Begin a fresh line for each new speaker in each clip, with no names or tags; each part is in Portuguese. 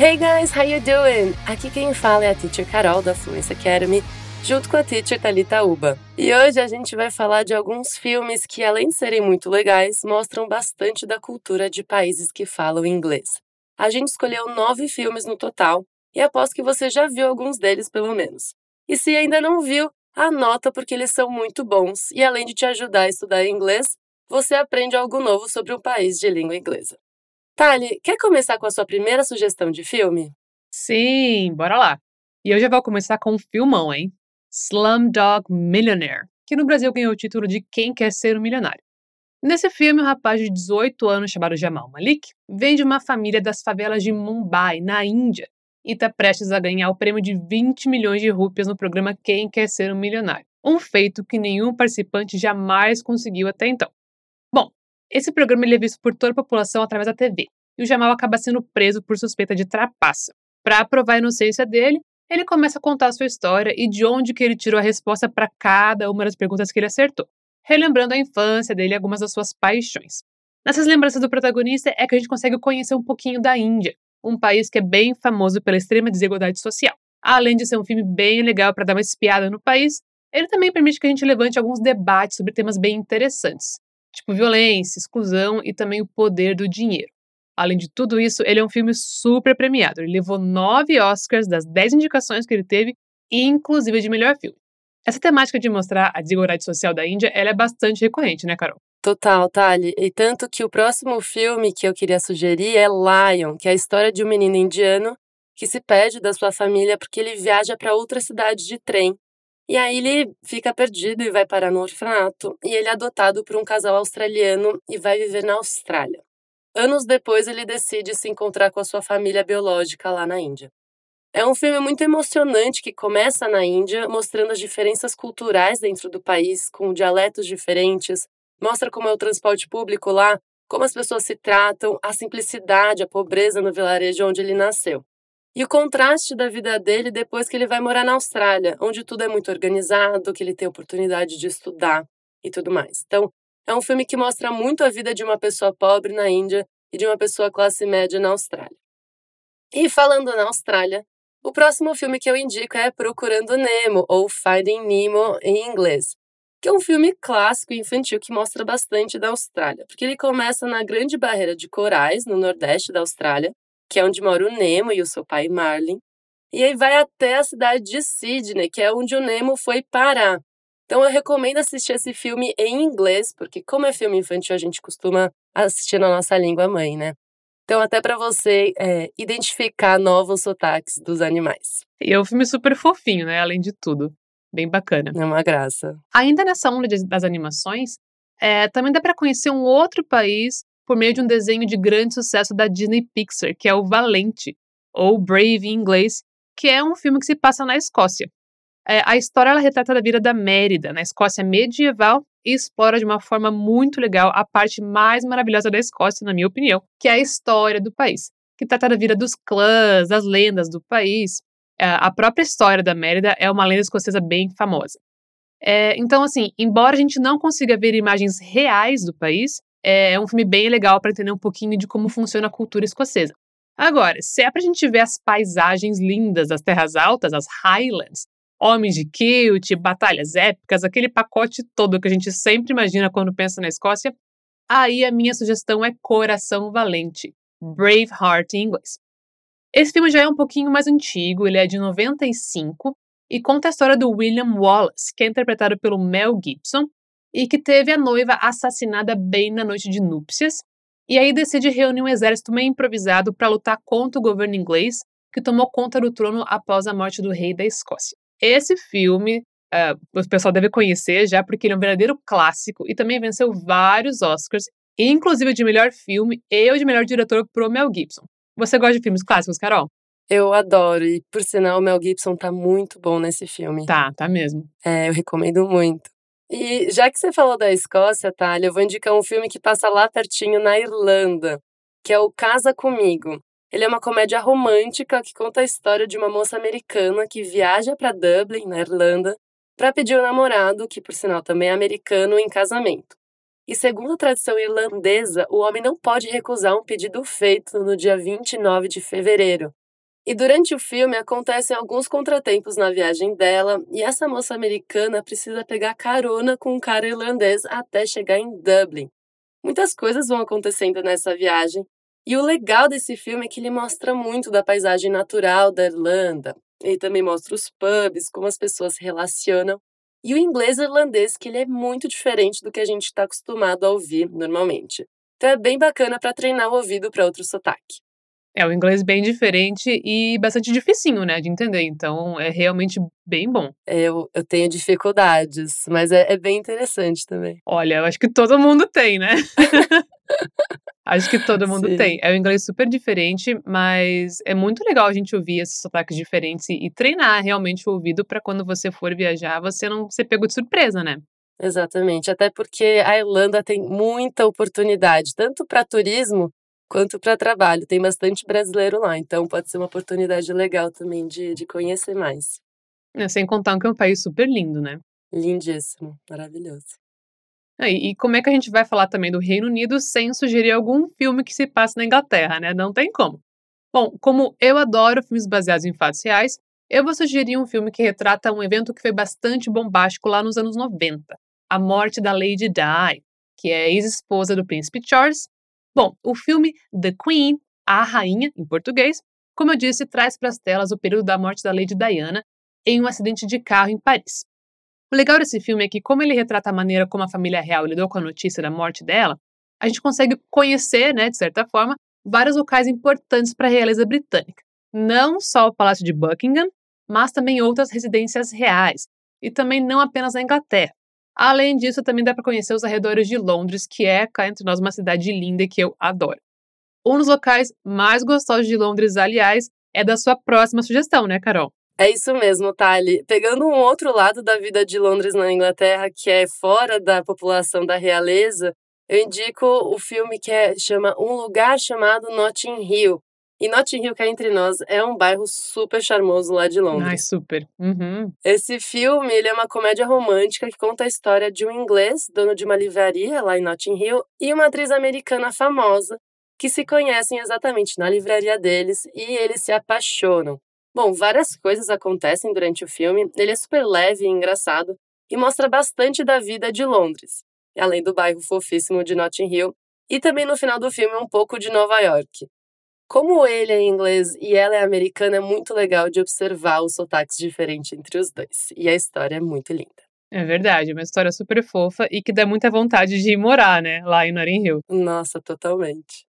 Hey guys, how you doing? Aqui quem fala é a Teacher Carol da Fluency Academy, junto com a Teacher Talita Uba. E hoje a gente vai falar de alguns filmes que, além de serem muito legais, mostram bastante da cultura de países que falam inglês. A gente escolheu nove filmes no total e aposto que você já viu alguns deles pelo menos. E se ainda não viu, anota porque eles são muito bons e além de te ajudar a estudar inglês, você aprende algo novo sobre um país de língua inglesa. Tali, quer começar com a sua primeira sugestão de filme?
Sim, bora lá. E eu já vou começar com um filmão, hein? Slumdog Millionaire, que no Brasil ganhou o título de Quem Quer Ser um Milionário. Nesse filme, um rapaz de 18 anos chamado Jamal Malik vem de uma família das favelas de Mumbai, na Índia, e está prestes a ganhar o prêmio de 20 milhões de rúpias no programa Quem Quer Ser um Milionário, um feito que nenhum participante jamais conseguiu até então. Esse programa é visto por toda a população através da TV, e o Jamal acaba sendo preso por suspeita de trapaça. Para provar a inocência dele, ele começa a contar a sua história e de onde que ele tirou a resposta para cada uma das perguntas que ele acertou, relembrando a infância dele e algumas das suas paixões. Nessas lembranças do protagonista é que a gente consegue conhecer um pouquinho da Índia, um país que é bem famoso pela extrema desigualdade social. Além de ser um filme bem legal para dar uma espiada no país, ele também permite que a gente levante alguns debates sobre temas bem interessantes, tipo violência, exclusão e também o poder do dinheiro. Além de tudo isso, ele é um filme super premiado. Ele levou nove Oscars das dez indicações que ele teve, inclusive de melhor filme. Essa temática de mostrar a desigualdade social da Índia, ela é bastante recorrente, né, Carol?
Total, Tali. E tanto que o próximo filme que eu queria sugerir é Lion, que é a história de um menino indiano que se perde da sua família porque ele viaja para outra cidade de trem. E aí ele fica perdido e vai parar no orfanato, e ele é adotado por um casal australiano e vai viver na Austrália. Anos depois, ele decide se encontrar com a sua família biológica lá na Índia. É um filme muito emocionante que começa na Índia, mostrando as diferenças culturais dentro do país, com dialetos diferentes, mostra como é o transporte público lá, como as pessoas se tratam, a simplicidade, a pobreza no vilarejo onde ele nasceu. E o contraste da vida dele depois que ele vai morar na Austrália, onde tudo é muito organizado, que ele tem oportunidade de estudar e tudo mais. Então, é um filme que mostra muito a vida de uma pessoa pobre na Índia e de uma pessoa classe média na Austrália. E falando na Austrália, o próximo filme que eu indico é Procurando Nemo, ou Finding Nemo em inglês, que é um filme clássico infantil que mostra bastante da Austrália, porque ele começa na Grande Barreira de Corais, no nordeste da Austrália, que é onde mora o Nemo e o seu pai Marlin. E aí vai até a cidade de Sydney, que é onde o Nemo foi parar. Então eu recomendo assistir esse filme em inglês, porque como é filme infantil, a gente costuma assistir na nossa língua mãe, né? Então, até para você é, identificar novos sotaques dos animais.
E é um filme super fofinho, né? Além de tudo. Bem bacana.
É uma graça.
Ainda nessa onda das animações, é, também dá para conhecer um outro país por meio de um desenho de grande sucesso da Disney Pixar, que é o Valente, ou Brave em inglês, que é um filme que se passa na Escócia. É, a história ela retrata a vida da Mérida, na Escócia medieval, e explora de uma forma muito legal a parte mais maravilhosa da Escócia, na minha opinião, que é a história do país, que trata da vida dos clãs, das lendas do país. É, a própria história da Mérida é uma lenda escocesa bem famosa. É, então, assim, embora a gente não consiga ver imagens reais do país, é um filme bem legal para entender um pouquinho de como funciona a cultura escocesa. Agora, se é para a gente ver as paisagens lindas das terras altas, as Highlands, homens de kilt, batalhas épicas, aquele pacote todo que a gente sempre imagina quando pensa na Escócia, aí a minha sugestão é Coração Valente, Braveheart em inglês. Esse filme já é um pouquinho mais antigo, ele é de 95 e conta a história do William Wallace, que é interpretado pelo Mel Gibson e que teve a noiva assassinada bem na noite de núpcias, e aí decide reunir um exército meio improvisado para lutar contra o governo inglês que tomou conta do trono após a morte do rei da Escócia. Esse filme uh, o pessoal deve conhecer já porque ele é um verdadeiro clássico e também venceu vários Oscars, inclusive de melhor filme e o de melhor diretor pro Mel Gibson. Você gosta de filmes clássicos, Carol?
Eu adoro, e por sinal, o Mel Gibson tá muito bom nesse filme.
Tá, tá mesmo.
É, eu recomendo muito. E já que você falou da Escócia, Thalia, eu vou indicar um filme que passa lá pertinho na Irlanda, que é o Casa Comigo. Ele é uma comédia romântica que conta a história de uma moça americana que viaja para Dublin, na Irlanda, para pedir o um namorado, que por sinal também é americano, em casamento. E segundo a tradição irlandesa, o homem não pode recusar um pedido feito no dia 29 de fevereiro, E durante o filme acontecem alguns contratempos na viagem dela e essa moça americana precisa pegar carona com um cara irlandês até chegar em Dublin. Muitas coisas vão acontecendo nessa viagem e o legal desse filme é que ele mostra muito da paisagem natural da Irlanda. Ele também mostra os pubs, como as pessoas se relacionam e o inglês irlandês, que ele é muito diferente do que a gente está acostumado a ouvir normalmente. Então é bem bacana para treinar o ouvido para outro sotaque.
É, o inglês bem diferente e bastante dificinho, né, de entender. Então, é realmente bem bom.
Eu, eu tenho dificuldades, mas é, é bem interessante também.
Olha, eu acho que todo mundo tem, né? acho que todo mundo Sim. tem. É um inglês super diferente, mas é muito legal a gente ouvir esses sotaques diferentes e, e treinar realmente o ouvido para quando você for viajar, você não ser pego de surpresa, né?
Exatamente, até porque a Irlanda tem muita oportunidade, tanto para turismo quanto para trabalho. Tem bastante brasileiro lá, então pode ser uma oportunidade legal também de, de conhecer mais.
É, sem contar que é um país super lindo, né?
Lindíssimo, maravilhoso.
Ah, e, e como é que a gente vai falar também do Reino Unido sem sugerir algum filme que se passe na Inglaterra, né? Não tem como. Bom, como eu adoro filmes baseados em fatos reais, eu vou sugerir um filme que retrata um evento que foi bastante bombástico lá nos anos 90, a morte da Lady Di, que é ex-esposa do príncipe Charles Bom, o filme The Queen, A Rainha, em português, como eu disse, traz para as telas o período da morte da Lady Diana em um acidente de carro em Paris. O legal desse filme é que, como ele retrata a maneira como a família real lidou com a notícia da morte dela, a gente consegue conhecer, né, de certa forma, vários locais importantes para a realeza britânica. Não só o Palácio de Buckingham, mas também outras residências reais, e também não apenas na Inglaterra. Além disso, também dá para conhecer os arredores de Londres, que é, cá entre nós, uma cidade linda que eu adoro. Um dos locais mais gostosos de Londres, aliás, é da sua próxima sugestão, né, Carol?
É isso mesmo, Thali. Pegando um outro lado da vida de Londres na Inglaterra, que é fora da população da realeza, eu indico o filme que é, chama Um Lugar Chamado Notting Hill, e Notting Hill, que é entre nós, é um bairro super charmoso lá de Londres.
Ai, super. Uhum.
Esse filme, ele é uma comédia romântica que conta a história de um inglês, dono de uma livraria lá em Notting Hill, e uma atriz americana famosa, que se conhecem exatamente na livraria deles e eles se apaixonam. Bom, várias coisas acontecem durante o filme, ele é super leve e engraçado e mostra bastante da vida de Londres, além do bairro fofíssimo de Notting Hill, e também no final do filme um pouco de Nova York. Como ele é inglês e ela é americana, é muito legal de observar os sotaques diferentes entre os dois. E a história é muito linda.
É verdade, é uma história super fofa e que dá muita vontade de ir morar, né, lá em Notting Hill.
Nossa, totalmente.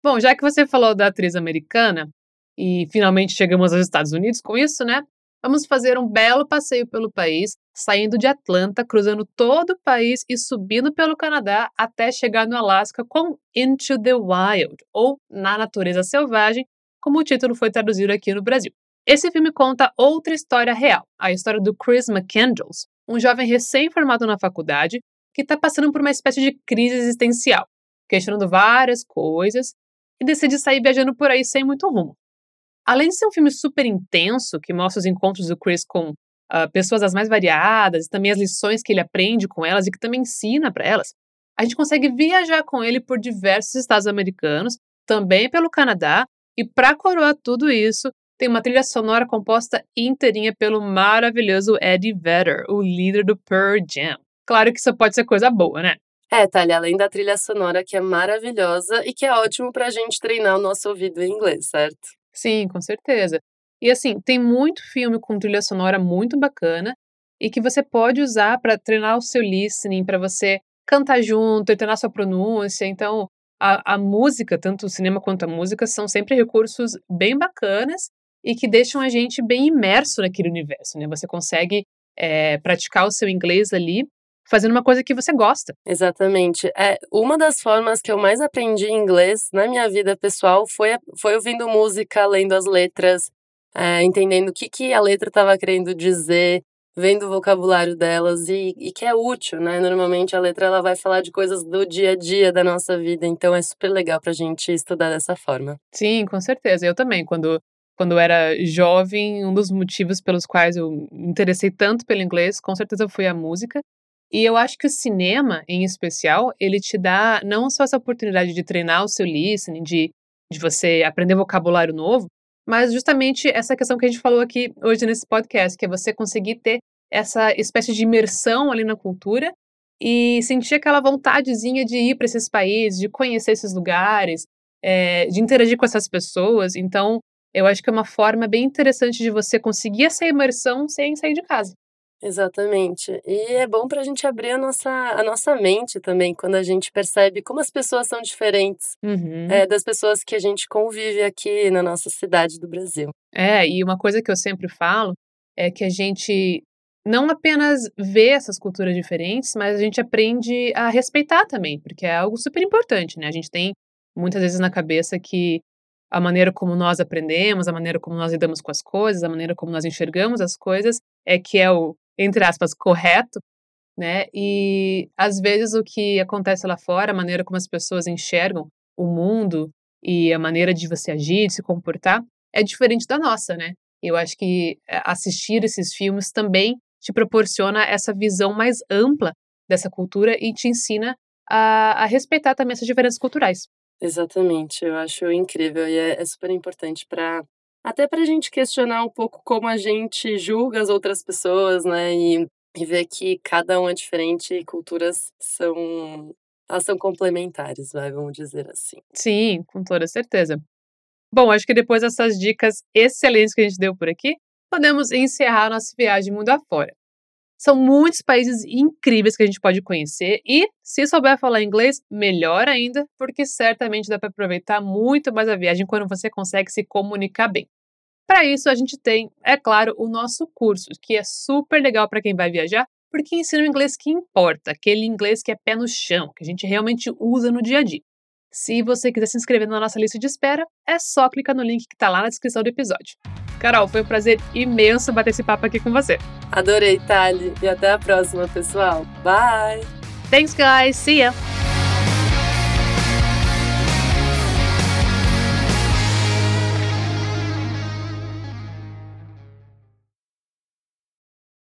Bom, já que você falou da atriz americana, e finalmente chegamos aos Estados Unidos com isso, né? Vamos fazer um belo passeio pelo país, saindo de Atlanta, cruzando todo o país e subindo pelo Canadá até chegar no Alasca com Into the Wild, ou Na Natureza Selvagem, como o título foi traduzido aqui no Brasil. Esse filme conta outra história real, a história do Chris McCandles, um jovem recém-formado na faculdade que está passando por uma espécie de crise existencial, questionando várias coisas e decide sair viajando por aí sem muito rumo. Além de ser um filme super intenso, que mostra os encontros do Chris com uh, pessoas as mais variadas, e também as lições que ele aprende com elas e que também ensina para elas, a gente consegue viajar com ele por diversos estados americanos, também pelo Canadá, e para coroar tudo isso, tem uma trilha sonora composta inteirinha pelo maravilhoso Eddie Vedder, o líder do Pearl Jam. Claro que isso pode ser coisa boa, né?
É, Thalia, além da trilha sonora que é maravilhosa e que é ótimo pra gente treinar o nosso ouvido em inglês, certo?
Sim, com certeza. E assim, tem muito filme com trilha sonora muito bacana e que você pode usar para treinar o seu listening, para você cantar junto treinar sua pronúncia. Então, a, a música, tanto o cinema quanto a música, são sempre recursos bem bacanas e que deixam a gente bem imerso naquele universo, né? Você consegue é, praticar o seu inglês ali fazendo uma coisa que você gosta.
Exatamente. É, uma das formas que eu mais aprendi inglês na minha vida pessoal foi, foi ouvindo música, lendo as letras, é, entendendo o que, que a letra estava querendo dizer, vendo o vocabulário delas e, e, que é útil, né? Normalmente a letra ela vai falar de coisas do dia a dia da nossa vida, então é super legal para a gente estudar dessa forma.
Sim, com certeza. Eu também, quando quando eu era jovem, um dos motivos pelos quais eu me interessei tanto pelo inglês, com certeza foi a música. E eu acho que o cinema, em especial, ele te dá não só essa oportunidade de treinar o seu listening, de, de você aprender vocabulário novo, mas justamente essa questão que a gente falou aqui hoje nesse podcast, que é você conseguir ter essa espécie de imersão ali na cultura e sentir aquela vontadezinha de ir para esses países, de conhecer esses lugares, é, de interagir com essas pessoas. Então, eu acho que é uma forma bem interessante de você conseguir essa imersão sem sair de casa.
Exatamente. E é bom para a gente abrir a nossa, a nossa mente também, quando a gente percebe como as pessoas são diferentes
uhum.
é, das pessoas que a gente convive aqui na nossa cidade do Brasil.
É, e uma coisa que eu sempre falo é que a gente não apenas vê essas culturas diferentes, mas a gente aprende a respeitar também, porque é algo super importante, né? A gente tem muitas vezes na cabeça que a maneira como nós aprendemos, a maneira como nós lidamos com as coisas, a maneira como nós enxergamos as coisas é que é o entre aspas, correto, né? E às vezes o que acontece lá fora, a maneira como as pessoas enxergam o mundo e a maneira de você agir, de se comportar, é diferente da nossa, né? Eu acho que eh, assistir esses filmes também te proporciona essa visão mais ampla dessa cultura e te ensina a, a respeitar também essas diferenças culturais.
Exatamente, eu acho incrível e é, é super importante para até para a gente questionar um pouco como a gente julga as outras pessoas, né? E, e ver que cada um é diferente e culturas são. Elas são complementares, vai, vamos dizer assim.
Sim, com toda certeza. Bom, acho que depois dessas dicas excelentes que a gente deu por aqui, podemos encerrar nossa viagem mundo afora. São muitos países incríveis que a gente pode conhecer e, se souber falar inglês, melhor ainda, porque certamente dá para aproveitar muito mais a viagem quando você consegue se comunicar bem. Para isso, a gente tem, é claro, o nosso curso, que é super legal para quem vai viajar, porque ensina o inglês que importa, aquele inglês que é pé no chão, que a gente realmente usa no dia a dia. Se você quiser se inscrever na nossa lista de espera, é só clicar no link que está lá na descrição do episódio. Carol, foi um prazer imenso bater esse papo aqui com você.
Adorei, Tali. E até a próxima, pessoal. Bye!
Thanks, guys. See ya!